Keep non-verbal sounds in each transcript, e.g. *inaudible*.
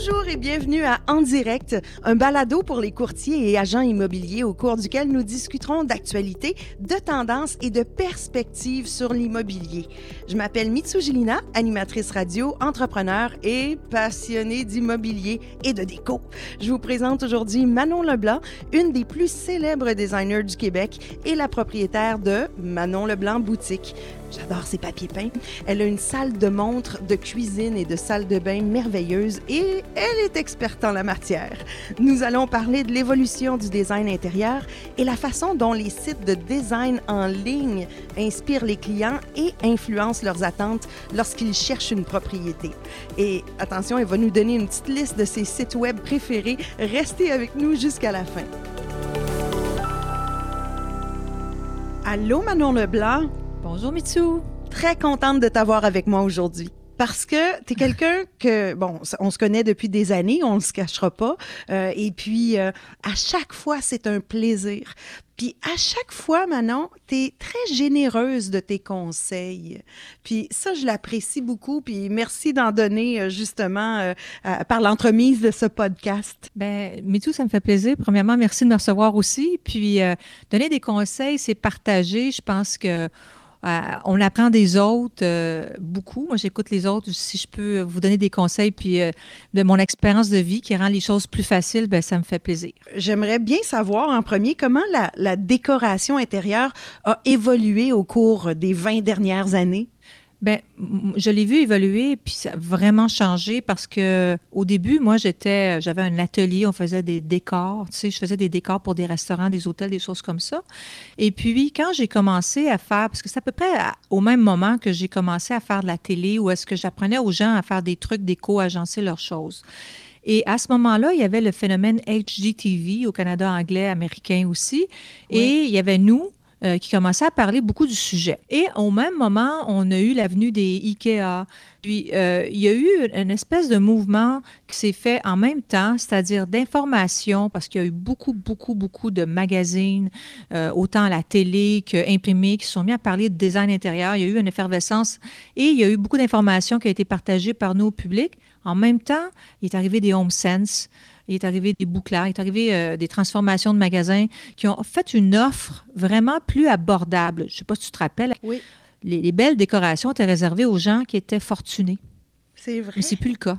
Bonjour et bienvenue à En Direct, un balado pour les courtiers et agents immobiliers au cours duquel nous discuterons d'actualités, de tendances et de perspectives sur l'immobilier. Je m'appelle Mitsujelina, animatrice radio, entrepreneur et passionnée d'immobilier et de déco. Je vous présente aujourd'hui Manon Leblanc, une des plus célèbres designers du Québec et la propriétaire de Manon Leblanc Boutique. J'adore ses papiers peints. Elle a une salle de montre, de cuisine et de salle de bain merveilleuse et elle est experte en la matière. Nous allons parler de l'évolution du design intérieur et la façon dont les sites de design en ligne inspirent les clients et influencent leurs attentes lorsqu'ils cherchent une propriété. Et attention, elle va nous donner une petite liste de ses sites web préférés. Restez avec nous jusqu'à la fin. Allô Manon Leblanc? Bonjour Mitsu. Très contente de t'avoir avec moi aujourd'hui. Parce que tu es *laughs* quelqu'un que, bon, on se connaît depuis des années, on ne se cachera pas. Euh, et puis, euh, à chaque fois, c'est un plaisir. Puis à chaque fois, Manon, tu es très généreuse de tes conseils. Puis ça, je l'apprécie beaucoup. Puis merci d'en donner euh, justement par l'entremise de ce podcast. Ben, Mitou, ça me fait plaisir. Premièrement, merci de me recevoir aussi. Puis donner des conseils, c'est partager. Je pense que euh, on apprend des autres euh, beaucoup. Moi, j'écoute les autres. Si je peux vous donner des conseils puis euh, de mon expérience de vie qui rend les choses plus faciles, ben, ça me fait plaisir. J'aimerais bien savoir en premier comment la, la décoration intérieure a évolué au cours des 20 dernières années? Ben, je l'ai vu évoluer, puis ça a vraiment changé parce que au début, moi, j'étais, j'avais un atelier, on faisait des décors, tu sais, je faisais des décors pour des restaurants, des hôtels, des choses comme ça. Et puis, quand j'ai commencé à faire, parce que c'est à peu près au même moment que j'ai commencé à faire de la télé, où est-ce que j'apprenais aux gens à faire des trucs déco, agencer leurs choses. Et à ce moment-là, il y avait le phénomène HGTV au Canada anglais, américain aussi. Et il y avait nous, euh, qui commençait à parler beaucoup du sujet. Et au même moment, on a eu l'avenue des IKEA. Puis, euh, il y a eu une espèce de mouvement qui s'est fait en même temps, c'est-à-dire d'information, parce qu'il y a eu beaucoup, beaucoup, beaucoup de magazines, euh, autant à la télé qu'imprimés, qui sont mis à parler de design intérieur. Il y a eu une effervescence et il y a eu beaucoup d'informations qui ont été partagées par nos publics. En même temps, il est arrivé des Home Sense il est arrivé des bouclards, il est arrivé euh, des transformations de magasins qui ont fait une offre vraiment plus abordable. Je ne sais pas si tu te rappelles. Oui. Les, belles décorations étaient réservées aux gens qui étaient fortunés. C'est vrai. Mais c'est plus le cas.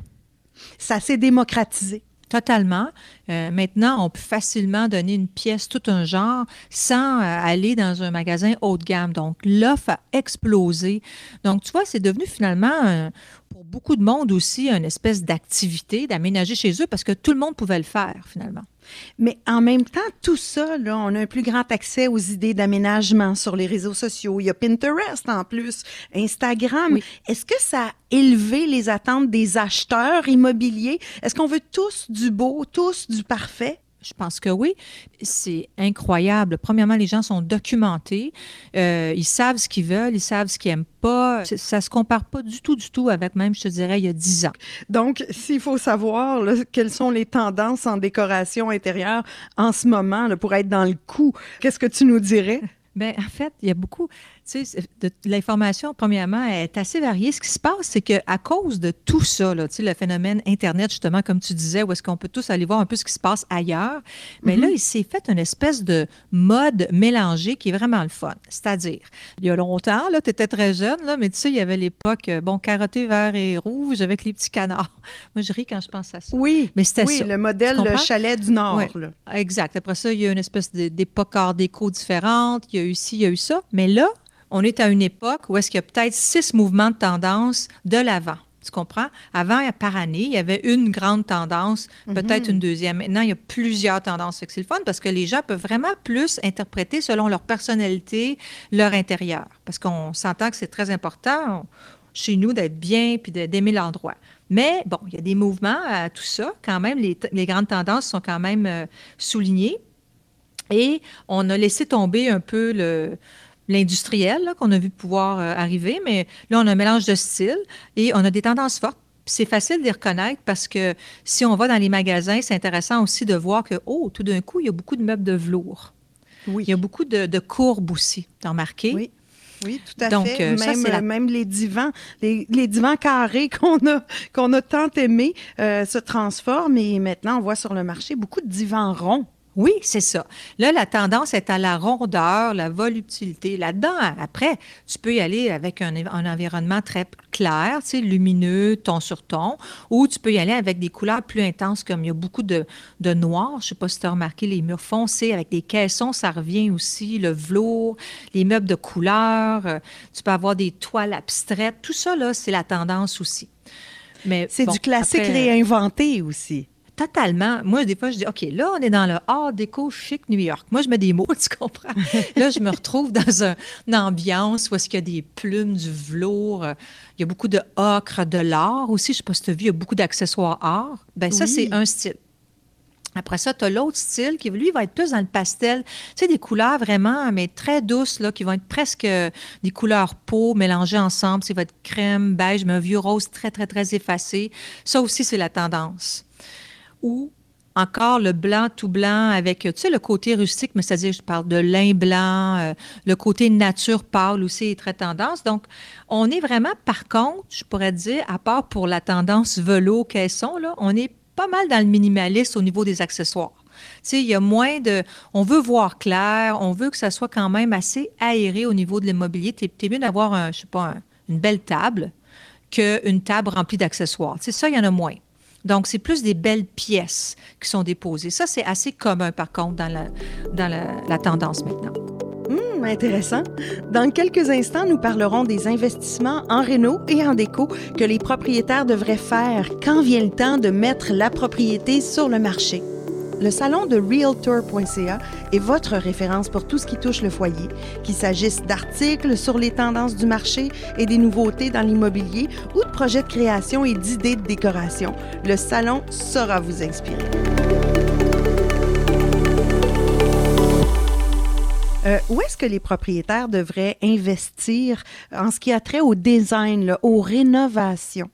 Ça s'est démocratisé. Totalement. Euh, maintenant, on peut facilement donner une pièce, tout un genre, sans euh, aller dans un magasin haut de gamme. Donc, l'offre a explosé. Donc, tu vois, c'est devenu finalement, pour beaucoup de monde aussi, une espèce d'activité d'aménager chez eux parce que tout le monde pouvait le faire, finalement. Mais en même temps, tout ça, là, on a un plus grand accès aux idées d'aménagement sur les réseaux sociaux. Il y a Pinterest en plus, Instagram. Est-ce que ça a élevé les attentes des acheteurs immobiliers? Est-ce qu'on veut tous du beau, tous du parfait? Je pense que oui. C'est incroyable. Premièrement, les gens sont documentés. Euh, ils savent ce qu'ils veulent, ils savent ce qu'ils n'aiment pas. Ça ne se compare pas du tout, du tout avec même, je te dirais, il y a dix ans. Donc, s'il faut savoir quelles sont les tendances en décoration intérieure en ce moment pour être dans le coup, qu'est-ce que tu nous dirais? Bien, en fait, il y a beaucoup, l'information, premièrement, est assez variée. Ce qui se passe, c'est qu'à cause de tout ça, là, le phénomène Internet, justement, comme tu disais, où est-ce qu'on peut tous aller voir un peu ce qui se passe ailleurs, mais là, mm-hmm. il s'est fait une espèce de mode mélangé qui est vraiment le fun. C'est-à-dire, il y a longtemps, tu étais très jeune, là, mais tu sais, il y avait l'époque, euh, bon, carotté, vert et rouge avec les petits canards. *laughs* Moi, je ris quand je pense à ça. Oui, mais c'était oui, le modèle le chalet du Nord. Là. Exact. Après ça, il y a une espèce d'époque art déco différente. Il y a eu ci, il y a eu ça. Mais là, on est à une époque où est-ce qu'il y a peut-être six mouvements de tendance de l'avant. Tu comprends? Avant, par année, il y avait une grande tendance, peut-être mhm. une deuxième. Maintenant, il y a plusieurs tendances. C'est le fun parce que les gens peuvent vraiment plus interpréter selon leur personnalité, leur intérieur. Parce qu'on s'entend que c'est très important chez nous d'être bien puis d'aimer l'endroit. Mais bon, il y a des mouvements à tout ça. Quand même, les, grandes tendances sont quand même euh, soulignées. Et on a laissé tomber un peu le, l'industriel qu'on a vu pouvoir euh, arriver, mais là, on a un mélange de styles et on a des tendances fortes. C'est facile de les reconnaître parce que si on va dans les magasins, c'est intéressant aussi de voir que, oh, tout d'un coup, il y a beaucoup de meubles de velours. Oui. Il y a beaucoup de, courbes aussi. T'as remarqué? Oui. Oui, tout à fait. Euh, même, même, les divans, les, divans carrés *laughs* qu'on a, qu'on a tant aimés se transforment et maintenant on voit sur le marché beaucoup de divans ronds. Oui, c'est ça. Là, la tendance est à la rondeur, la voluptualité. Là-dedans, après, tu peux y aller avec un, environnement très clair, tu sais, lumineux, ton sur ton, ou tu peux y aller avec des couleurs plus intenses, comme il y a beaucoup de, noir. Je ne sais pas si tu as remarqué les murs foncés avec des caissons, ça revient aussi, le velours, les meubles de couleur. Euh, tu peux avoir des toiles abstraites. Tout ça, là, c'est la tendance aussi. Mais c'est du classique réinventé aussi. Totalement. Moi, des fois, je dis, OK, là, on est dans le art déco chic New York. Moi, je mets des mots, *laughs* tu comprends? là, je me retrouve dans une ambiance où est-ce qu'il y a des plumes, du velours. Il y a beaucoup de ocre, de l'art aussi. Je ne sais pas si tu as vu, il y a beaucoup d'accessoires art. Bien, ça, c'est un style. Après ça, tu as l'autre style qui, lui, va être plus dans le pastel. Tu sais, des couleurs vraiment, mais très douces, là, qui vont être presque des couleurs peau mélangées ensemble. Va être crème, beige, mais un vieux rose très, très, très effacé. Ça aussi, c'est la tendance ou encore le blanc tout blanc avec, tu sais, le côté rustique, mais c'est-à-dire, je parle de lin blanc, euh, le côté nature pâle aussi est très tendance. Donc, on est vraiment, par contre, je pourrais dire, à part pour la tendance velours caisson, là, on est pas mal dans le minimaliste au niveau des accessoires. Tu sais, il y a moins de... On veut voir clair, on veut que ça soit quand même assez aéré au niveau de l'immobilier. Tu es, mieux d'avoir, un, je sais pas, une belle table qu'une table remplie d'accessoires. Tu ça, il y en a moins. Donc, c'est plus des belles pièces qui sont déposées. Ça, c'est assez commun, par contre, dans la, dans la, tendance maintenant. Hum, intéressant. Dans quelques instants, nous parlerons des investissements en réno et en déco que les propriétaires devraient faire quand vient le temps de mettre la propriété sur le marché. Le salon de realtor.ca est votre référence pour tout ce qui touche le foyer, qu'il s'agisse d'articles sur les tendances du marché et des nouveautés dans l'immobilier ou de projets de création et d'idées de décoration. Le salon saura vous inspirer. Euh, où est-ce que les propriétaires devraient investir en ce qui a trait au design, aux rénovations?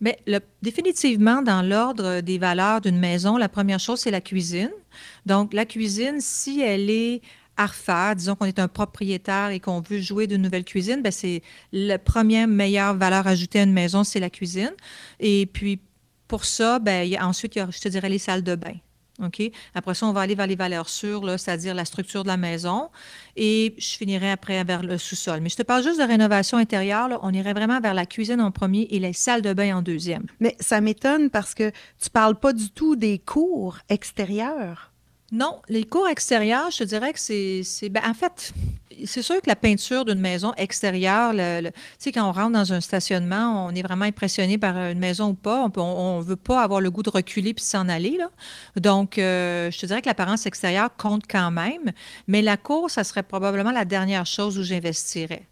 Bien, définitivement, dans l'ordre des valeurs d'une maison, la première chose, c'est la cuisine. Donc, la cuisine, si elle est à refaire, disons qu'on est un propriétaire et qu'on veut jouer de nouvelles cuisines, bien, c'est la première meilleure valeur ajoutée à une maison, c'est la cuisine. Et puis, pour ça, bien, ensuite, il y a, je te dirais, les salles de bain. OK? Après ça, on va aller vers les valeurs sûres, c'est-à-dire la structure de la maison. Et je finirai après vers le sous-sol. Mais je te parle juste de rénovation intérieure. On irait vraiment vers la cuisine en premier et les salles de bain en deuxième. Mais ça m'étonne parce que tu parles pas du tout des cours extérieurs. Non, les cours extérieurs, je te dirais que c'est. Ben, en fait, c'est sûr que la peinture d'une maison extérieure, tu sais, quand on rentre dans un stationnement, on est vraiment impressionné par une maison ou pas. On ne veut pas avoir le goût de reculer puis s'en aller. Donc, euh, je te dirais que l'apparence extérieure compte quand même, mais la cour, ça serait probablement la dernière chose où j'investirais.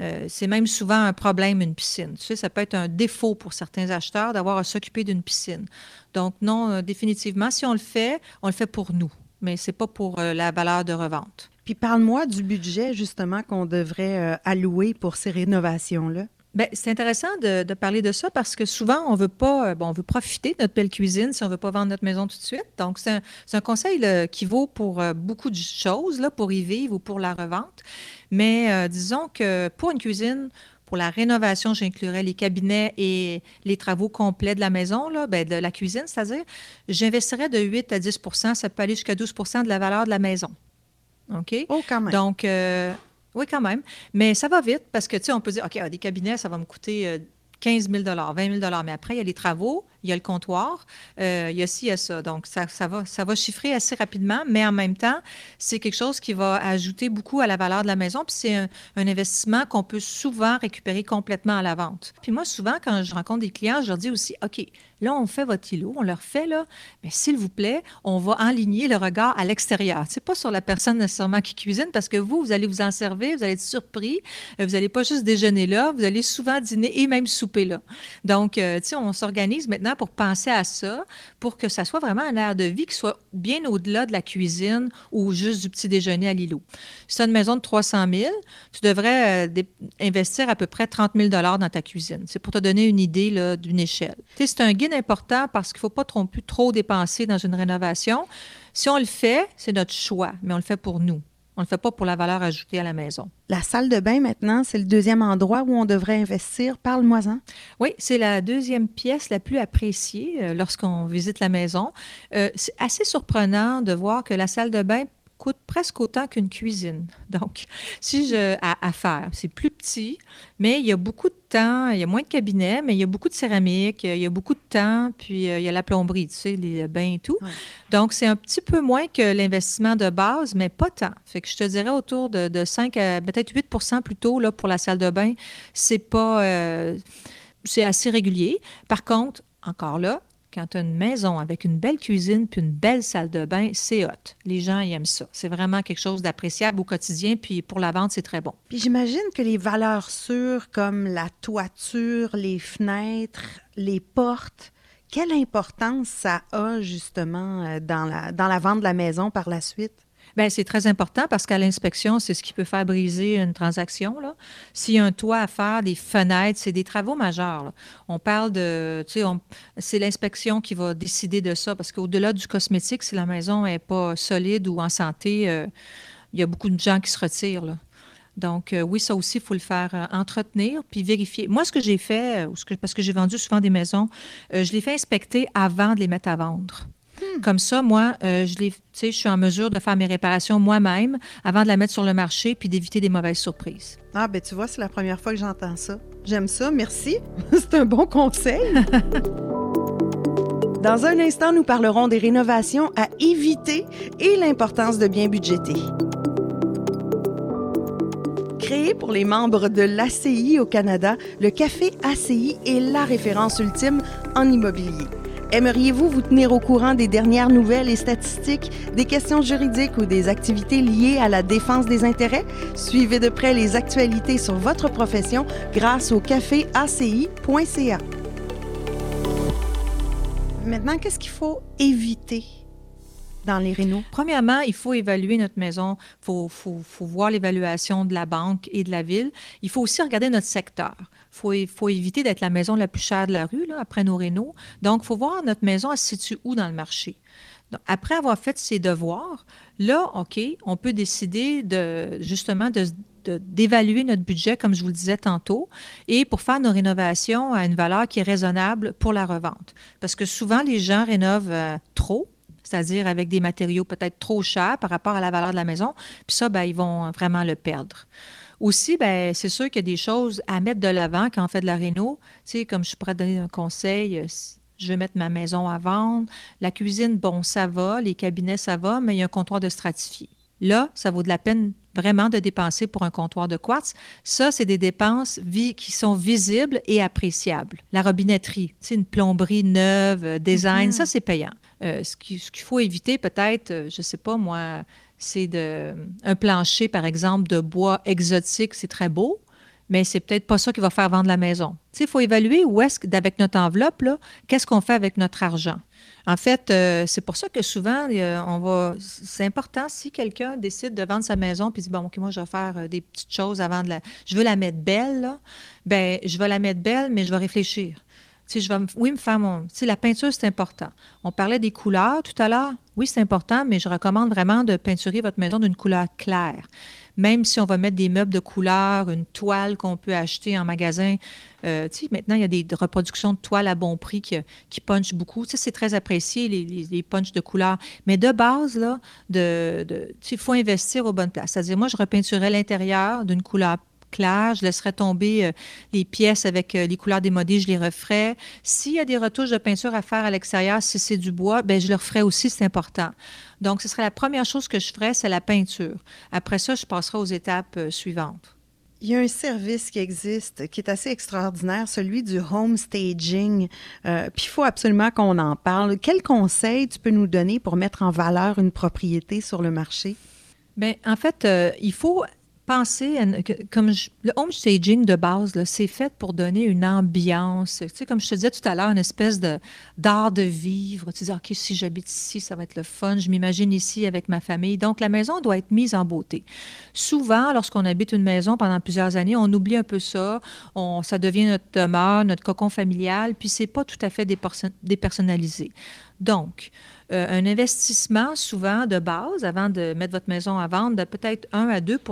Euh, c'est même souvent un problème, une piscine. Tu sais, ça peut être un défaut pour certains acheteurs d'avoir à s'occuper d'une piscine. Donc, non, euh, définitivement, si on le fait, on le fait pour nous, mais ce n'est pas pour euh, la valeur de revente. Puis parle-moi du budget, justement, qu'on devrait allouer pour ces rénovations-là. Bien, c'est intéressant de, parler de ça parce que souvent, on veut pas, bon, on veut profiter de notre belle cuisine si on veut pas vendre notre maison tout de suite. Donc, c'est un, conseil qui vaut pour beaucoup de choses, là, pour y vivre ou pour la revente. Mais euh, disons que pour une cuisine, pour la rénovation, j'inclurais les cabinets et les travaux complets de la maison, là, ben, de la cuisine, c'est-à-dire, j'investirais de 8 à 10% ça peut aller jusqu'à 12% de la valeur de la maison. OK? Oh, quand même. Donc, euh, oui, quand même. Mais ça va vite parce que, tu sais, on peut dire, OK, des cabinets, ça va me coûter 15 000 20 000 Mais après, il y a les travaux, il y a le comptoir, euh, il y a ci, il y a ça. Donc, ça, ça, va, ça va chiffrer assez rapidement, mais en même temps, c'est quelque chose qui va ajouter beaucoup à la valeur de la maison. Puis c'est un, investissement qu'on peut souvent récupérer complètement à la vente. Puis moi, souvent, quand je rencontre des clients, je leur dis aussi, OK, là, on fait votre îlot, on leur fait, là, mais s'il vous plaît, on va enligner le regard à l'extérieur. C'est pas sur la personne nécessairement qui cuisine, parce que vous, vous allez vous en servir, vous allez être surpris, euh, vous n'allez pas juste déjeuner là, vous allez souvent dîner et même souper là. Donc, euh, tu sais, on s'organise maintenant pour penser à ça, pour que ça soit vraiment un air de vie qui soit bien au-delà de la cuisine ou juste du petit déjeuner à l'îlot. Si tu as une maison de 300 000, tu devrais euh, investir à peu près 30 000 dans ta cuisine. C'est pour te donner une idée d'une échelle. C'est un gain important parce qu'il ne faut pas trop dépenser dans une rénovation. Si on le fait, c'est notre choix, mais on le fait pour nous. On ne le fait pas pour la valeur ajoutée à la maison. La salle de bain, maintenant, c'est le deuxième endroit où on devrait investir. Parle-moi-en. Oui, c'est la deuxième pièce la plus appréciée euh, lorsqu'on visite la maison. Euh, c'est assez surprenant de voir que la salle de bain coûte presque autant qu'une cuisine. Donc, si je à, faire, c'est plus petit, mais il y a beaucoup de temps, il y a moins de cabinets, mais il y a beaucoup de céramique, il y a beaucoup de temps, puis euh, il y a la plomberie, tu sais, les bains et tout. Donc, c'est un petit peu moins que l'investissement de base, mais pas tant. Fait que je te dirais autour de, 5 à peut-être 8 plutôt là, pour la salle de bain. C'est pas. Euh, c'est assez régulier. Par contre, encore là, quand tu as une maison avec une belle cuisine puis une belle salle de bain, c'est hot. Les gens aiment ça. C'est vraiment quelque chose d'appréciable au quotidien, puis pour la vente, c'est très bon. Puis j'imagine que les valeurs sûres comme la toiture, les fenêtres, les portes, quelle importance ça a justement euh, dans la vente de la maison par la suite? Bien, c'est très important parce qu'à l'inspection, c'est ce qui peut faire briser une transaction. S'il y a un toit à faire, des fenêtres, c'est des travaux majeurs. On parle de, tu c'est l'inspection qui va décider de ça parce qu'au-delà du cosmétique, si la maison n'est pas solide ou en santé, euh, il y a beaucoup de gens qui se retirent. Donc, euh, oui, ça aussi, il faut le faire euh, entretenir puis vérifier. Moi, ce que j'ai fait, parce que j'ai vendu souvent des maisons, je les fais inspecter avant de les mettre à vendre. Hmm. Comme ça, moi, euh, je, je suis en mesure de faire mes réparations moi-même avant de la mettre sur le marché puis d'éviter des mauvaises surprises. Ah, ben tu vois, c'est la première fois que j'entends ça. J'aime ça, merci. *laughs* c'est un bon conseil. *laughs* Dans un instant, nous parlerons des rénovations à éviter et l'importance de bien budgéter. Créé pour les membres de l'ACI au Canada, le café ACI est la référence ultime en immobilier. Aimeriez-vous vous tenir au courant des dernières nouvelles et statistiques, des questions juridiques ou des activités liées à la défense des intérêts? Suivez de près les actualités sur votre profession grâce au caféaci.ca. Maintenant, qu'est-ce qu'il faut éviter? Dans les rénaux? Premièrement, il faut évaluer notre maison. Il faut, voir l'évaluation de la banque et de la ville. Il faut aussi regarder notre secteur. Il faut, éviter d'être la maison la plus chère de la rue, après nos rénaux. Donc, il faut voir notre maison, elle se situe où dans le marché. après avoir fait ses devoirs, là, OK, on peut décider de justement d'évaluer notre budget, comme je vous le disais tantôt, et pour faire nos rénovations à une valeur qui est raisonnable pour la revente. Parce que souvent, les gens rénovent euh, trop, c'est-à-dire avec des matériaux peut-être trop chers par rapport à la valeur de la maison, puis ça, ben, ils vont vraiment le perdre. Aussi, ben, c'est sûr qu'il y a des choses à mettre de l'avant quand on fait de la réno. Tu sais, comme je pourrais donner un conseil, euh, je vais mettre ma maison à vendre. La cuisine, bon, ça va. Les cabinets, ça va, mais il y a un comptoir de stratifié. Là, ça vaut de la peine vraiment de dépenser pour un comptoir de quartz. Ça, c'est des dépenses qui sont visibles et appréciables. La robinetterie, c'est une plomberie neuve, euh, design, ça, mm-hmm. c'est payant. Euh, ce qu'il faut éviter, peut-être, je ne sais pas moi, c'est un plancher, par exemple, de bois exotique, c'est très beau, mais c'est peut-être pas ça qui va faire vendre la maison. Il faut évaluer où est-ce qu'avec notre enveloppe, qu'est-ce qu'on fait avec notre argent. En fait, euh, c'est pour ça que souvent, on va. C'est important si quelqu'un décide de vendre sa maison puis dit bon, ok, moi je vais faire euh, des petites choses avant de la. Je veux la mettre belle, là. Ben, je vais la mettre belle, mais je vais réfléchir vais oui, me faire mon. La peinture, c'est important. On parlait des couleurs tout à l'heure. Oui, c'est important, mais je recommande vraiment de peinturer votre maison d'une couleur claire. Même si on va mettre des meubles de couleur, une toile qu'on peut acheter en magasin. Euh, maintenant, il y a des reproductions de toiles à bon prix qui, qui punchent beaucoup. C'est très apprécié, les, les, punchs de couleur. Mais de base, là, de, de il faut investir aux bonnes places. C'est-à-dire, moi, je repeinturais l'intérieur d'une couleur clair. Je laisserai tomber euh, les pièces avec euh, les couleurs démodées, je les referai. S'il y a des retouches de peinture à faire à l'extérieur, si c'est du bois, ben je le referai aussi, c'est important. Donc, ce serait la première chose que je ferais, c'est la peinture. Après ça, je passerai aux étapes euh, suivantes. Il y a un service qui existe qui est assez extraordinaire, celui du home staging. puis il faut absolument qu'on en parle. Quel conseil tu peux nous donner pour mettre en valeur une propriété sur le marché? Bien, en fait, il faut penser, comme le home staging de base, c'est fait pour donner une ambiance. Tu sais, comme je te disais tout à l'heure, une espèce de d'art de vivre. Tu dis, OK, si j'habite ici, ça va être le fun. Je m'imagine ici avec ma famille. Donc, la maison doit être mise en beauté. Souvent, lorsqu'on habite une maison pendant plusieurs années, on oublie un peu ça. On, ça devient notre demeure, notre cocon familial, puis c'est pas tout à fait dépersonnalisé. Donc, euh, un investissement souvent de base avant de mettre votre maison à vendre de peut-être 1 à 2 de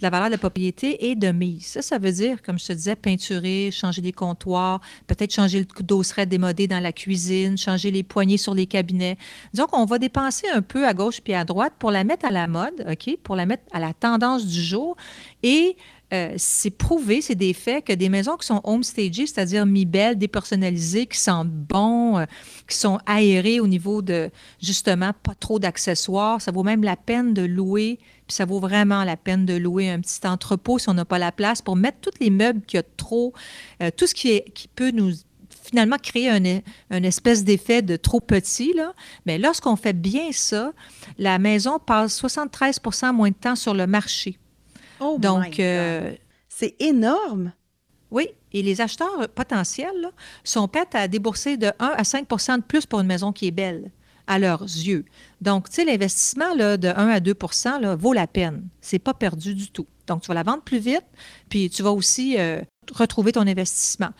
la valeur de la propriété et de mise. Ça, ça veut dire, comme je te disais, peinturer, changer les comptoirs, peut-être changer le dosseret démodé dans la cuisine, changer les poignées sur les cabinets. Donc, on va dépenser un peu à gauche puis à droite pour la mettre à la mode, OK, pour la mettre à la tendance du jour et euh, c'est prouvé, c'est des faits que des maisons qui sont home stagées, c'est-à-dire mi-belles, dépersonnalisées, qui sentent bon, euh, qui sont aérées au niveau de justement pas trop d'accessoires, ça vaut même la peine de louer, puis ça vaut vraiment la peine de louer un petit entrepôt si on n'a pas la place pour mettre tous les meubles qui a trop, euh, tout ce qui, peut nous finalement créer un, espèce d'effet de trop petit. Mais lorsqu'on fait bien ça, la maison passe 73% moins de temps sur le marché. Oh Donc, euh, c'est énorme. Oui, et les acheteurs potentiels sont prêts à débourser de 1 à 5 de plus pour une maison qui est belle à leurs yeux. Donc, tu sais, l'investissement de 1 à 2 là, vaut la peine. C'est pas perdu du tout. Donc, tu vas la vendre plus vite, puis tu vas aussi euh, retrouver ton investissement.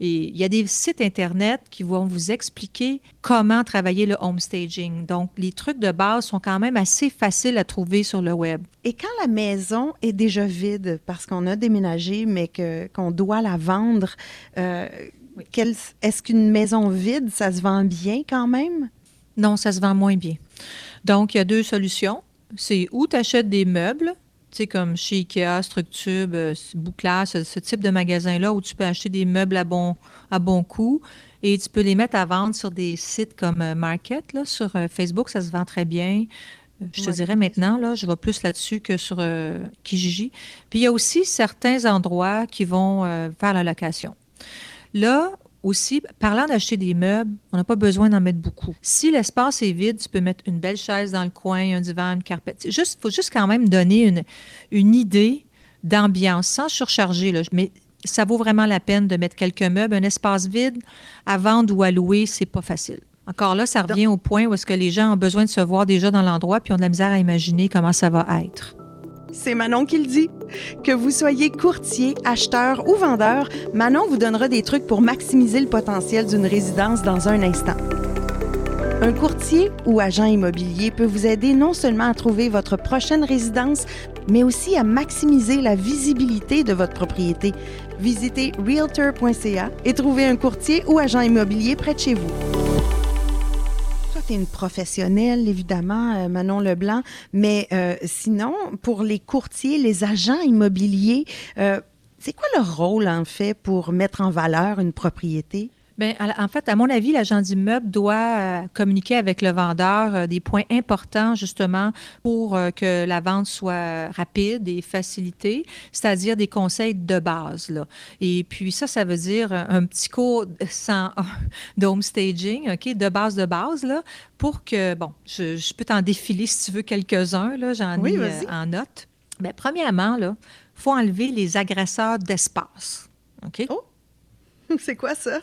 Et il y a des sites Internet qui vont vous expliquer comment travailler le home staging. Donc, les trucs de base sont quand même assez faciles à trouver sur le web. Et quand la maison est déjà vide parce qu'on a déménagé, mais que, qu'on doit la vendre, euh, est-ce qu'une maison vide, ça se vend bien quand même? Non, ça se vend moins bien. Donc, il y a deux solutions. C'est où tu achètes des meubles comme chez Ikea, Structube, euh, Bouclage, ce, type de magasin-là où tu peux acheter des meubles à bon, à bon coût et tu peux les mettre à vendre sur des sites comme euh, Market. Là, sur euh, Facebook, ça se vend très bien. Je te dirais maintenant, là, je vais plus là-dessus que sur Kijiji. Puis il y a aussi certains endroits qui vont faire la location. Là, aussi, parlant d'acheter des meubles, on n'a pas besoin d'en mettre beaucoup. Si l'espace est vide, tu peux mettre une belle chaise dans le coin, un divan, une carpette. Il faut juste quand même donner une, une idée d'ambiance sans surcharger. Là. Mais ça vaut vraiment la peine de mettre quelques meubles. Un espace vide à vendre ou à louer, c'est pas facile. Encore là, ça revient au point où est-ce que les gens ont besoin de se voir déjà dans l'endroit puis ont de la misère à imaginer comment ça va être. C'est Manon qui le dit. Que vous soyez courtier, acheteur ou vendeur, Manon vous donnera des trucs pour maximiser le potentiel d'une résidence dans un instant. Un courtier ou agent immobilier peut vous aider non seulement à trouver votre prochaine résidence, mais aussi à maximiser la visibilité de votre propriété. Visitez realtor.ca et trouvez un courtier ou agent immobilier près de chez vous tu une professionnelle, évidemment, euh, Manon Leblanc, mais euh, sinon, pour les courtiers, les agents immobiliers, euh, c'est quoi leur rôle, en fait, pour mettre en valeur une propriété? Bien, en fait, à mon avis, l'agent d'immeuble doit euh, communiquer avec le vendeur euh, des points importants justement pour euh, que la vente soit rapide et facilitée, c'est-à-dire des conseils de base. Là. Et puis ça, ça veut dire un petit cours sans *laughs* d'home staging, OK, de base de base, là, pour que, bon, je, peux t'en défiler si tu veux quelques-uns, là, j'en ai en note. Bien, premièrement, il faut enlever les agresseurs d'espace. OK? Oh! *laughs* C'est quoi ça?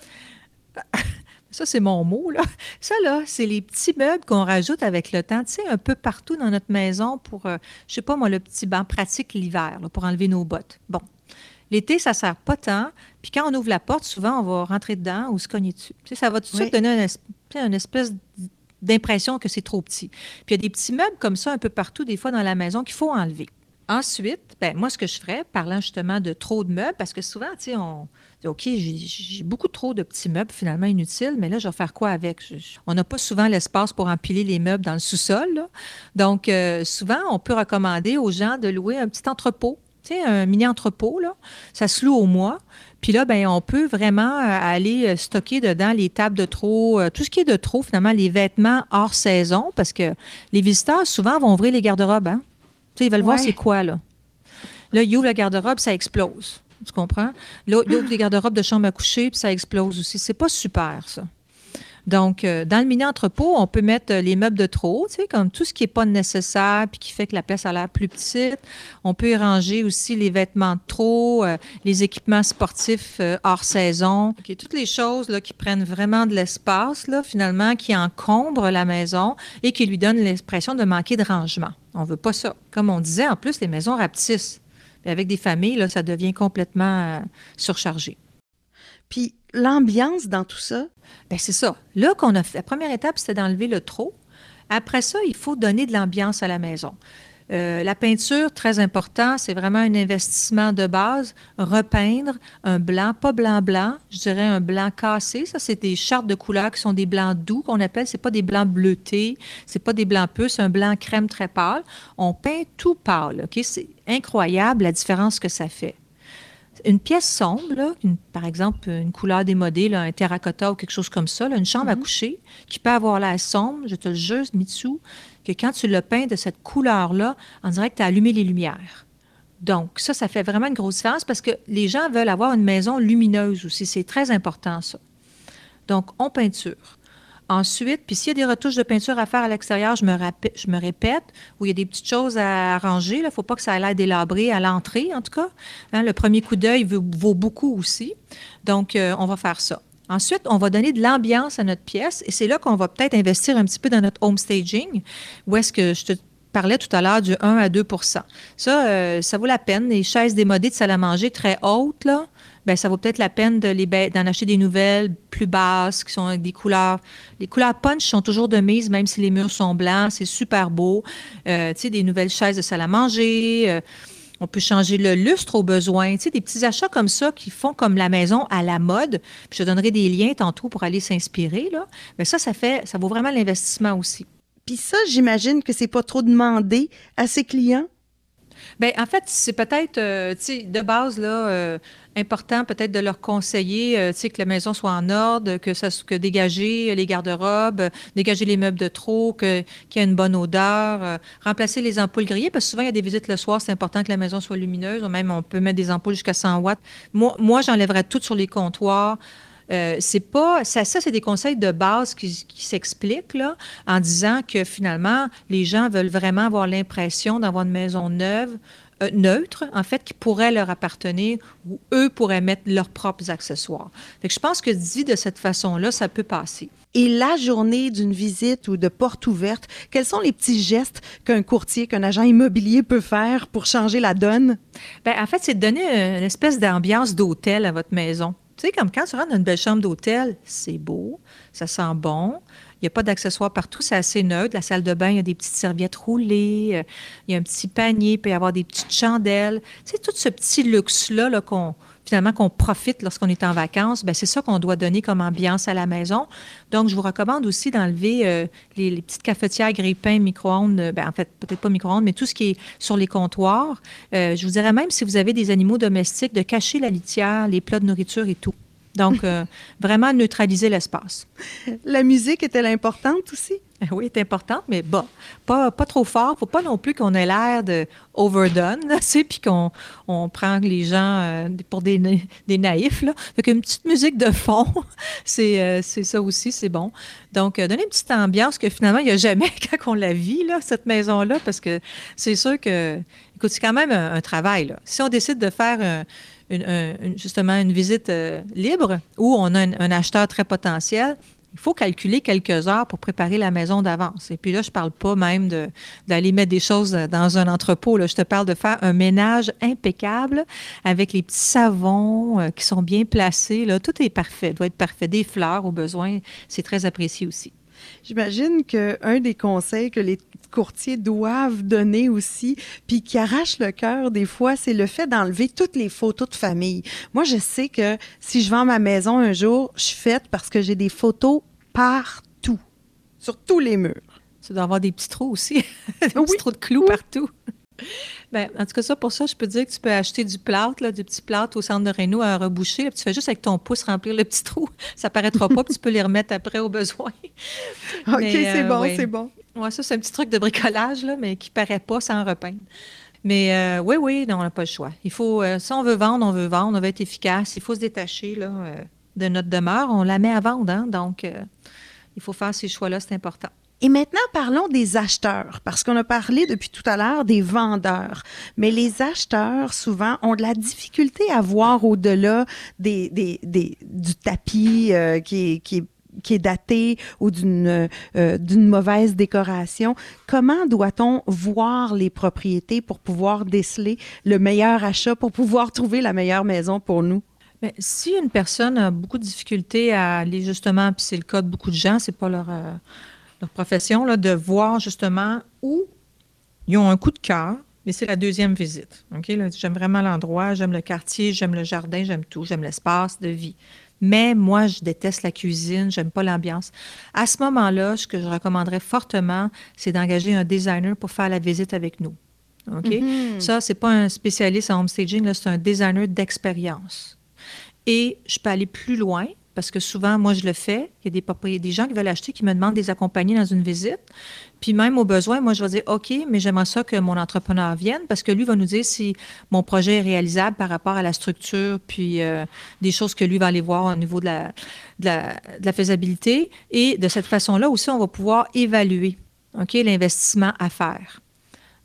*laughs* Ça, c'est mon mot, là. Ça, là, c'est les petits meubles qu'on rajoute avec le temps, tu sais, un peu partout dans notre maison pour, euh, je sais pas moi, le petit banc pratique l'hiver, pour enlever nos bottes. Bon. L'été, ça sert pas tant. Puis quand on ouvre la porte, souvent, on va rentrer dedans ou se cogner dessus. Tu sais, ça va tout de suite donner une, espèce d'impression que c'est trop petit. Puis il y a des petits meubles comme ça un peu partout, des fois, dans la maison qu'il faut enlever. Ensuite, ben, moi, ce que je ferais, parlant justement de trop de meubles, parce que souvent, tu sais, on OK, j'ai beaucoup trop de petits meubles finalement inutiles, mais là, je vais faire quoi avec? on n'a pas souvent l'espace pour empiler les meubles dans le sous-sol. Donc, euh, souvent, on peut recommander aux gens de louer un petit entrepôt, tu sais, un mini-entrepôt. Là. Ça se loue au mois. Puis là, ben, on peut vraiment euh, aller euh, stocker dedans les tables de trop, tout ce qui est de trop, finalement, les vêtements hors saison, parce que les visiteurs, souvent, vont ouvrir les garde-robes. Hein? Tu sais, ils veulent voir c'est quoi, là. Là, ils ouvrent la garde-robe, ça explose. Tu comprends? Là, il ouvre des garde-robes de chambre à coucher, puis ça explose aussi. C'est pas super, ça. Donc, euh, dans le mini-entrepôt, on peut mettre euh, les meubles de trop, tu comme tout ce qui n'est pas nécessaire puis qui fait que la pièce a l'air plus petite. On peut y ranger aussi les vêtements de trop, euh, les équipements sportifs hors saison. toutes les choses là, qui prennent vraiment de l'espace, là, finalement, qui encombrent la maison et qui lui donnent l'impression de manquer de rangement. On veut pas ça. Comme on disait, en plus, les maisons rapetissent avec des familles, là, ça devient complètement euh, surchargé. Puis l'ambiance dans tout ça? Bien, c'est ça. Là, qu'on a fait, la première étape, c'était d'enlever le trop. Après ça, il faut donner de l'ambiance à la maison. Euh, la peinture, très important, c'est vraiment un investissement de base. Repeindre un blanc, pas blanc-blanc, je dirais un blanc cassé. Ça, c'est des chartes de couleurs qui sont des blancs doux qu'on appelle. C'est pas des blancs bleutés, c'est pas des blancs peu, c'est un blanc crème très pâle. On peint tout pâle. Ok, C'est incroyable la différence que ça fait. Une pièce sombre, par exemple une couleur démodée, un terracotta ou quelque chose comme ça, une chambre à mm-hmm. coucher qui peut avoir l'air sombre, je te le jure, Mitsu, que quand tu le peins de cette couleur-là, on dirait que tu as allumé les lumières. Donc, ça, ça fait vraiment une grosse différence parce que les gens veulent avoir une maison lumineuse aussi. C'est très important, ça. Donc, on peinture. Ensuite, puis s'il y a des retouches de peinture à faire à l'extérieur, je me, répète, où il y a des petites choses à arranger. Il ne faut pas que ça ait l'air délabré à l'entrée, en tout cas. Hein, le premier coup d'œil vaut beaucoup aussi. Donc, euh, on va faire ça. Ensuite, on va donner de l'ambiance à notre pièce et c'est là qu'on va peut-être investir un petit peu dans notre home staging, où est-ce que je te parlais tout à l'heure du 1 à 2% Ça, euh, ça vaut la peine. Les chaises démodées de salle à manger très hautes, là, ben, ça vaut peut-être la peine d'en acheter des nouvelles plus basses, qui sont avec des couleurs. Les couleurs punch sont toujours de mise, même si les murs sont blancs. C'est super beau. Euh, tu sais, des nouvelles chaises de salle à manger. Euh, on peut changer le lustre au besoin. Tu sais, des petits achats comme ça qui font comme la maison à la mode. Puis je donnerai des liens tantôt pour aller s'inspirer. Là. Mais ça, ça fait, ça vaut vraiment l'investissement aussi. Puis ça, j'imagine que c'est pas trop demandé à ses clients? Bien, en fait, c'est peut-être, euh, de base, là, euh, important peut-être de leur conseiller, euh, que la maison soit en ordre, que ça, que dégager les garde-robes, dégager les meubles de trop, qu'il y ait une bonne odeur, remplacer les ampoules grillées, parce que souvent, il y a des visites le soir, c'est important que la maison soit lumineuse, ou même on peut mettre des ampoules jusqu'à 100 watts. Moi, moi j'enlèverais tout sur les comptoirs. Euh, c'est pas ça, ça c'est des conseils de base qui, s'expliquent là, en disant que finalement les gens veulent vraiment avoir l'impression d'avoir une maison neuve, euh, neutre en fait, qui pourrait leur appartenir ou eux pourraient mettre leurs propres accessoires. Fait je pense que dit de cette façon-là, ça peut passer. Et la journée d'une visite ou de porte ouverte, quels sont les petits gestes qu'un courtier, qu'un agent immobilier peut faire pour changer la donne? Bien, en fait, c'est de donner une espèce d'ambiance d'hôtel à votre maison. Tu sais, comme quand tu rentres dans une belle chambre d'hôtel, c'est beau, ça sent bon. Il n'y a pas d'accessoires partout, c'est assez neutre. La salle de bain, il y a des petites serviettes roulées, euh, il y a un petit panier, il peut y avoir des petites chandelles. Sais, tout ce petit luxe-là -là, qu'on finalement qu'on profite lorsqu'on est en vacances, ben c'est ça qu'on doit donner comme ambiance à la maison. Donc, je vous recommande aussi d'enlever euh, les, petites cafetières, grille-pain, micro-ondes, euh, ben, en fait, peut-être pas micro-ondes, mais tout ce qui est sur les comptoirs. Euh, je vous dirais même, si vous avez des animaux domestiques, de cacher la litière, les plats de nourriture et tout. Donc, *laughs* vraiment neutraliser l'espace. La musique est-elle importante aussi? *laughs* Oui, est importante, mais bon, pas, pas trop fort. faut pas non plus qu'on ait l'air de overdone, *laughs* puis qu'on on prend les gens euh, pour des, des naïfs. Là. Une petite musique de fond, *laughs* c'est, euh, c'est ça aussi, c'est bon. Donc, euh, donner une petite ambiance que finalement, il n'y a jamais quand on la vit, là, cette maison-là, parce que c'est sûr que, écoute, c'est quand même un, travail. Là. Si on décide de faire justement une visite libre où on a un acheteur très potentiel, il faut calculer quelques heures pour préparer la maison d'avance. Et puis là, je ne parle pas même d'aller mettre des choses dans un entrepôt. Je te parle de faire un ménage impeccable avec les petits savons euh, qui sont bien placés. Là. Tout est parfait, doit être parfait. Des fleurs au besoin, c'est très apprécié aussi. J'imagine qu'un des conseils que les courtiers doivent donner aussi, puis qui arrache le cœur des fois, c'est le fait d'enlever toutes les photos de famille. Moi, je sais que si je vends ma maison un jour, je suis faite parce que j'ai des photos partout, sur tous les murs. Ça doit avoir des petits trous aussi, *laughs* des petits trous de clous partout. Ben, en tout cas, ça, pour ça, je peux dire que tu peux acheter du plâtre, là, du petit plâtre au centre de Renault à reboucher. tu fais juste avec ton pouce remplir le petit trou. *laughs* Ça paraîtra pas, puis tu peux les remettre après au besoin. *laughs* OK, c'est euh, bon, c'est bon. Oui, ça, c'est un petit truc de bricolage, là, mais qui paraît pas sans repeindre. Mais euh, oui, oui, non, on n'a pas le choix. Il faut, euh, si on veut vendre, on veut vendre, on veut être efficace. Il faut se détacher là, de notre demeure. On la met à vendre, hein, donc il faut faire ces choix-là, c'est important. Et maintenant, parlons des acheteurs, parce qu'on a parlé depuis tout à l'heure des vendeurs. Mais les acheteurs, souvent, ont de la difficulté à voir au-delà du tapis euh, qui, est, qui, qui est daté ou d'une euh, d'une mauvaise décoration. Comment doit-on voir les propriétés pour pouvoir déceler le meilleur achat, pour pouvoir trouver la meilleure maison pour nous? Si une personne a beaucoup de difficultés à aller justement, puis c'est le cas de beaucoup de gens, c'est pas leur, euh, leur profession, là, de voir justement où ils ont un coup de cœur, mais c'est la deuxième visite. J'aime vraiment l'endroit, j'aime le quartier, j'aime le jardin, j'aime tout, j'aime l'espace de vie. Mais moi, je déteste la cuisine, j'aime pas l'ambiance. À ce moment-là, ce que je recommanderais fortement, c'est d'engager un designer pour faire la visite avec nous. OK? Mhm. Ça, c'est pas un spécialiste en homestaging, c'est un designer d'expérience. Et je peux aller plus loin parce que souvent, moi, je le fais. Il y a des, gens qui veulent acheter qui me demandent de les accompagner dans une visite. Puis même au besoin, moi, je vais dire, OK, mais j'aimerais ça que mon entrepreneur vienne parce que lui va nous dire si mon projet est réalisable par rapport à la structure, puis euh, des choses que lui va aller voir au niveau de la, de la, de la faisabilité. Et de cette façon-là aussi, on va pouvoir évaluer OK, l'investissement à faire.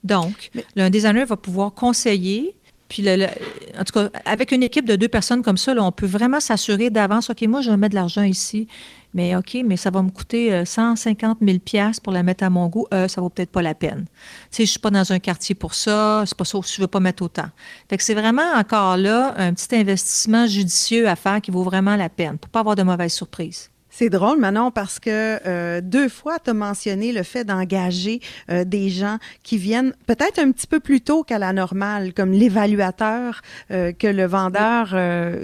Donc, Mais- un designer va pouvoir conseiller. Puis, en tout cas, avec une équipe de deux personnes comme ça, on peut vraiment s'assurer d'avance, OK, moi, je vais mettre de l'argent ici, mais OK, mais ça va me coûter euh, 150 000 pièces pour la mettre à mon goût, euh, ça vaut peut-être pas la peine. Tu sais, je suis pas dans un quartier pour ça, c'est pas ça, je veux pas mettre autant. Fait que c'est vraiment encore là un petit investissement judicieux à faire qui vaut vraiment la peine pour pas avoir de mauvaises surprises. C'est drôle, Manon, parce que euh, deux fois, tu as mentionné le fait d'engager euh, des gens qui viennent peut-être un petit peu plus tôt qu'à la normale, comme l'évaluateur, euh, que le vendeur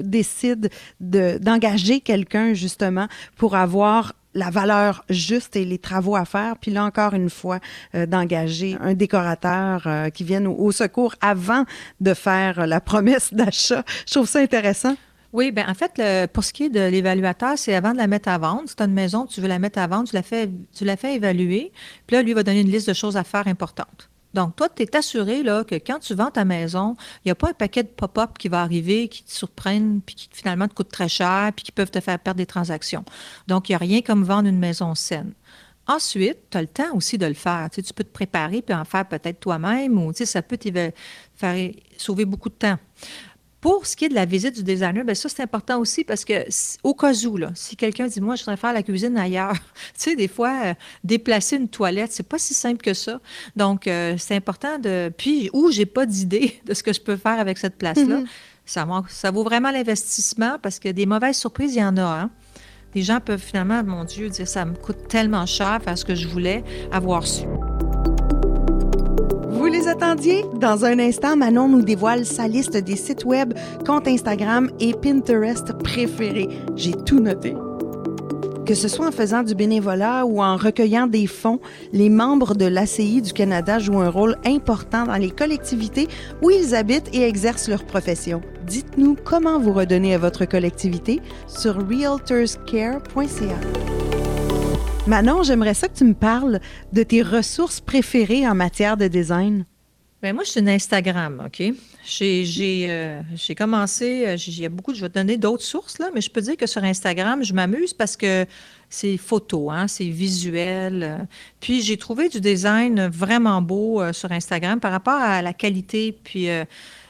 décide de- d'engager quelqu'un justement pour avoir la valeur juste et les travaux à faire. Puis là, encore une fois, d'engager un décorateur qui vienne au, au secours avant de faire la promesse d'achat. Je trouve ça intéressant. Oui, bien, en fait, pour ce qui est de l'évaluateur, c'est avant de la mettre à vendre. Si tu as une maison, tu veux la mettre à vendre, tu la fais, tu évaluer. Puis là, lui va donner une liste de choses à faire importantes. Donc, toi, tu es assuré là, que quand tu vends ta maison, il n'y a pas un paquet de pop-up qui va arriver, qui te surprennent, puis qui finalement te coûtent très cher, puis qui peuvent te faire perdre des transactions. Donc, il n'y a rien comme vendre une maison saine. Ensuite, tu as le temps aussi de le faire. Tu, peux te préparer puis en faire peut-être toi-même ou tu ça peut te faire sauver beaucoup de temps. Pour ce qui est de la visite du designer, bien ça, c'est important aussi parce que au cas où, là, si quelqu'un dit, moi, je voudrais faire la cuisine ailleurs, *laughs* tu sais, des fois, euh, déplacer une toilette, c'est pas si simple que ça. Donc, euh, c'est important de... Puis, où j'ai pas d'idée *laughs* de ce que je peux faire avec cette place-là, Mhm. ça, vaut- ça vaut vraiment l'investissement parce que des mauvaises surprises, il y en a. Hein? Les gens peuvent finalement, mon Dieu, dire, ça me coûte tellement cher faire ce que je voulais avoir su. Vous les attendiez? Dans un instant, Manon nous dévoile sa liste des sites web, comptes Instagram et Pinterest préférés. J'ai tout noté. Que ce soit en faisant du bénévolat ou en recueillant des fonds, les membres de l'ACI du Canada jouent un rôle important dans les collectivités où ils habitent et exercent leur profession. Dites-nous comment vous redonnez à votre collectivité sur realtorscare.ca. Manon, j'aimerais ça que tu me parles de tes ressources préférées en matière de design. Bien, moi, je suis une Instagram, OK? J'ai euh, commencé, il y a beaucoup, je vais te donner d'autres sources, là, mais je peux dire que sur Instagram, je m'amuse parce que c'est photo, hein, c'est visuel. euh. Puis j'ai trouvé du design vraiment beau euh, sur Instagram par rapport à la qualité, puis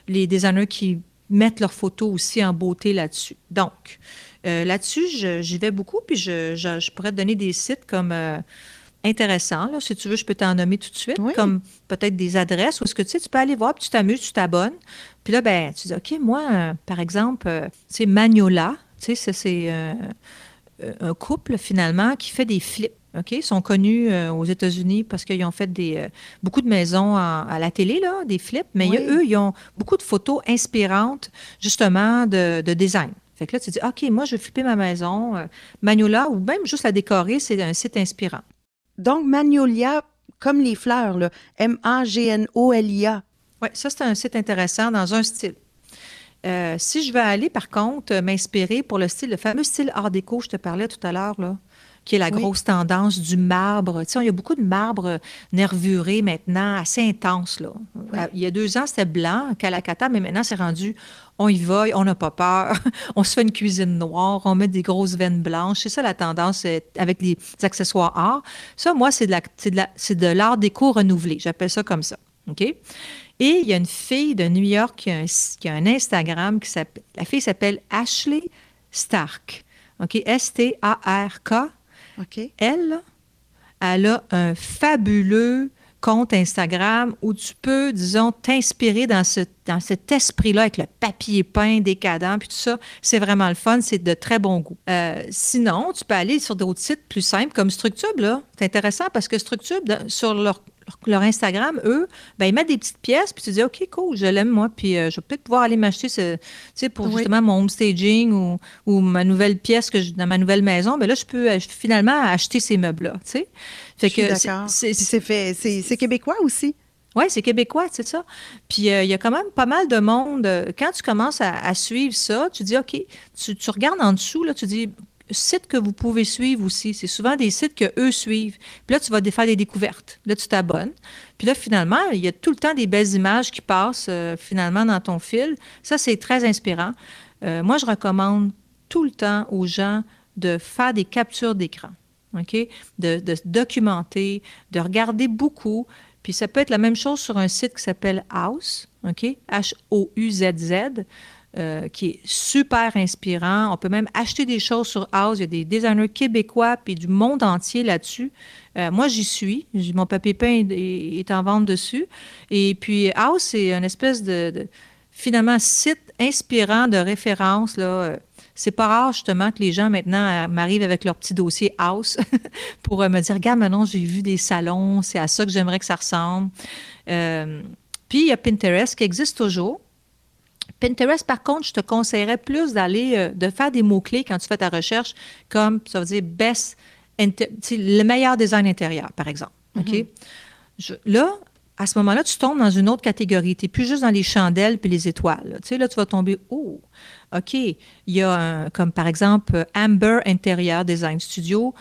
les designers qui mettent leurs photos aussi en beauté là-dessus. Donc, euh, là-dessus, j'y vais beaucoup, puis je, je- je pourrais te donner des sites comme euh, intéressants. là. Si tu veux, je peux t'en nommer tout de suite, Oui. comme peut-être des adresses où est-ce que tu sais, tu peux aller voir, puis tu t'amuses, tu t'abonnes. Puis là, ben, tu dis, OK, moi, euh, par exemple, sais, Magnola, tu sais, c'est un couple finalement qui fait des flips. OK? Ils sont connus euh, aux États-Unis parce qu'ils ont fait des, euh, beaucoup de maisons en- à la télé, là, des flips, mais y a- eux, ils ont beaucoup de photos inspirantes, justement, de, de design. Fait que là, tu dis, OK, moi, je vais flipper ma maison. euh, Magnola, ou même juste la décorer, c'est un site inspirant. Donc, Magnolia, comme les fleurs, là, M-A-G-N-O-L-I-A. Oui, ça, c'est un site intéressant dans un style. Euh, si je veux aller, par contre, m'inspirer pour le style, le fameux style art déco, je te parlais tout à l'heure, là, qui est la Oui. grosse tendance du marbre. Tu sais, il y a beaucoup de marbre nervuré maintenant, assez intense. Là. Euh, Il y a deux ans, c'était blanc, Calacata, mais maintenant, c'est rendu, on y va, on n'a pas peur, *laughs* on se fait une cuisine noire, on met des grosses veines blanches. C'est ça la tendance euh, avec les accessoires art. Ça, moi, de la- c'est de l'art déco renouvelé. J'appelle ça comme ça. OK? Et il y a une fille de New York qui a un, qui a un Instagram qui s'appelle. La fille s'appelle Ashley Stark. OK? S-T-A-R-K. Elle, elle a un fabuleux compte Instagram où tu peux, disons, t'inspirer dans cet esprit-là avec le papier peint décadent, puis tout ça. C'est vraiment le fun, c'est de très bon goût. Euh, sinon, tu peux aller sur d'autres sites plus simples comme Structube, là. C'est intéressant parce que Structube, sur leur leur Instagram, eux, ben, ils mettent des petites pièces, puis tu dis, OK, cool, je l'aime, moi, puis euh, je vais peut-être pouvoir aller m'acheter ce, tu sais, pour justement mon home staging ou, ou, ma nouvelle pièce que dans ma nouvelle maison. Mais ben là, je peux finalement acheter ces meubles-là, tu sais. Fait que c'est fait, c'est québécois aussi. Oui, c'est québécois, c'est ça. Puis euh, il y a quand même pas mal de monde. Euh, quand tu commences à, suivre ça, tu dis, OK, tu, tu, regardes en dessous, là, tu dis, sites que vous pouvez suivre aussi. C'est souvent des sites que eux suivent. Puis là, tu vas faire des découvertes. Là, tu t'abonnes. Puis là, finalement, il y a tout le temps des belles images qui passent euh, finalement dans ton fil. Ça, c'est très inspirant. Euh, moi, je recommande tout le temps aux gens de faire des captures d'écran. De, documenter, de regarder beaucoup. Puis ça peut être la même chose sur un site qui s'appelle House? H-O-U-Z-Z. Euh, qui est super inspirant. On peut même acheter des choses sur House. Il y a des designers québécois puis du monde entier là-dessus. Euh, moi, j'y suis. Mon papier peint est, en vente dessus. Et puis, House, c'est une espèce de, finalement, site inspirant de référence. Là. Euh, c'est pas rare, justement, que les gens, maintenant, m'arrivent avec leur petit dossier House *laughs* pour me dire, regarde, maintenant, j'ai vu des salons, c'est à ça que j'aimerais que ça ressemble. puis, il y a Pinterest qui existe toujours. Pinterest, par contre, je te conseillerais plus d'aller, euh, de faire des mots-clés quand tu fais ta recherche, comme, ça veut dire, best, le meilleur design intérieur, par exemple. OK? Mm-hmm. là, à ce moment-là, tu tombes dans une autre catégorie. Tu n'es plus juste dans les chandelles puis les étoiles. Tu sais, là, tu vas tomber, oh, OK, il y a, comme par exemple, Amber Interior Design Studio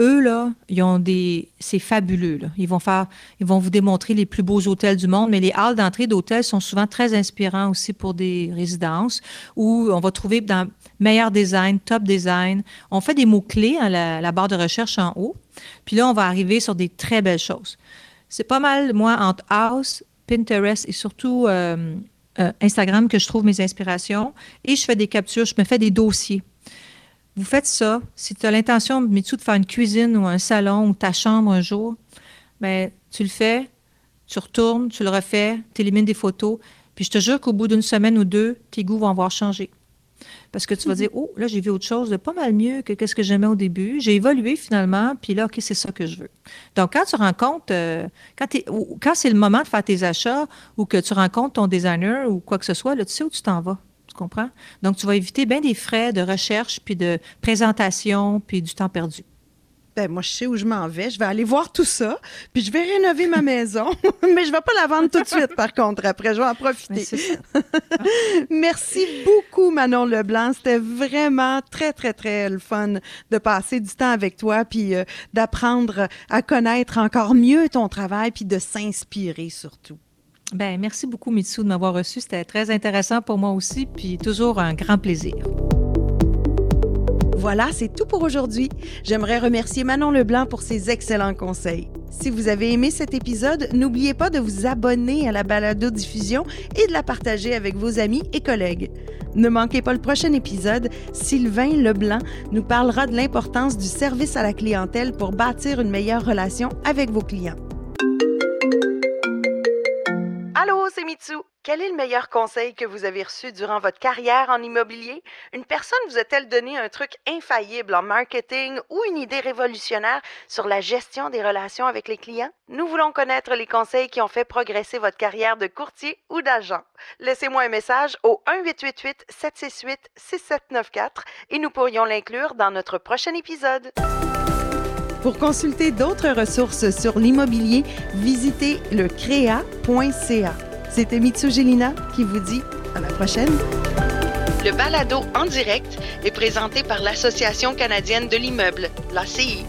eux, là, ils ont des. C'est fabuleux. Ils vont faire. Ils vont vous démontrer les plus beaux hôtels du monde, mais les halls d'entrée d'hôtels sont souvent très inspirants aussi pour des résidences où on va trouver dans meilleur design, top design. On fait des mots-clés à la, barre de recherche en haut. Puis là, on va arriver sur des très belles choses. C'est pas mal, moi, entre House, Pinterest et surtout euh, euh, Instagram que je trouve mes inspirations. Et je fais des captures, je me fais des dossiers. Vous faites ça. Si tu as l'intention, de faire une cuisine ou un salon ou ta chambre un jour, bien, tu le fais, tu retournes, tu le refais, tu élimines des photos. Puis je te jure qu'au bout d'une semaine ou deux, tes goûts vont avoir changé. Parce que tu vas mhm. dire, oh, là, j'ai vu autre chose de pas mal mieux que ce que j'aimais au début. J'ai évolué finalement, puis là, OK, c'est ça que je veux. Donc, quand tu rencontres, euh, quand, quand c'est le moment de faire tes achats ou que tu rencontres ton designer ou quoi que ce soit, là, tu sais où tu t'en vas comprends? Donc, tu vas éviter bien des frais de recherche, puis de présentation, puis du temps perdu. Ben, moi, je sais où je m'en vais. Je vais aller voir tout ça, puis je vais rénover ma *laughs* maison. *laughs* Mais je ne vais pas la vendre tout de suite, par contre, après. Je vais en profiter. *laughs* Merci beaucoup, Manon Leblanc. C'était vraiment très, très, très le fun de passer du temps avec toi, puis euh, d'apprendre à connaître encore mieux ton travail, puis de s'inspirer surtout. Ben, merci beaucoup, Mitsu, de m'avoir reçu. C'était très intéressant pour moi aussi, puis toujours un grand plaisir. Voilà, c'est tout pour aujourd'hui. J'aimerais remercier Manon Leblanc pour ses excellents conseils. Si vous avez aimé cet épisode, n'oubliez pas de vous abonner à la balado-diffusion et de la partager avec vos amis et collègues. Ne manquez pas le prochain épisode. Sylvain Leblanc nous parlera de l'importance du service à la clientèle pour bâtir une meilleure relation avec vos clients. Allô, c'est Mitsu. Quel est le meilleur conseil que vous avez reçu durant votre carrière en immobilier? Une personne vous a-t-elle donné un truc infaillible en marketing ou une idée révolutionnaire sur la gestion des relations avec les clients? Nous voulons connaître les conseils qui ont fait progresser votre carrière de courtier ou d'agent. Laissez-moi un message au 1-888-768-6794 et nous pourrions l'inclure dans notre prochain épisode. Pour consulter d'autres ressources sur l'immobilier, visitez le créa.ca. C'était Mitsu Gelina qui vous dit à la prochaine. Le balado en direct est présenté par l'Association canadienne de l'immeuble, l'ACI.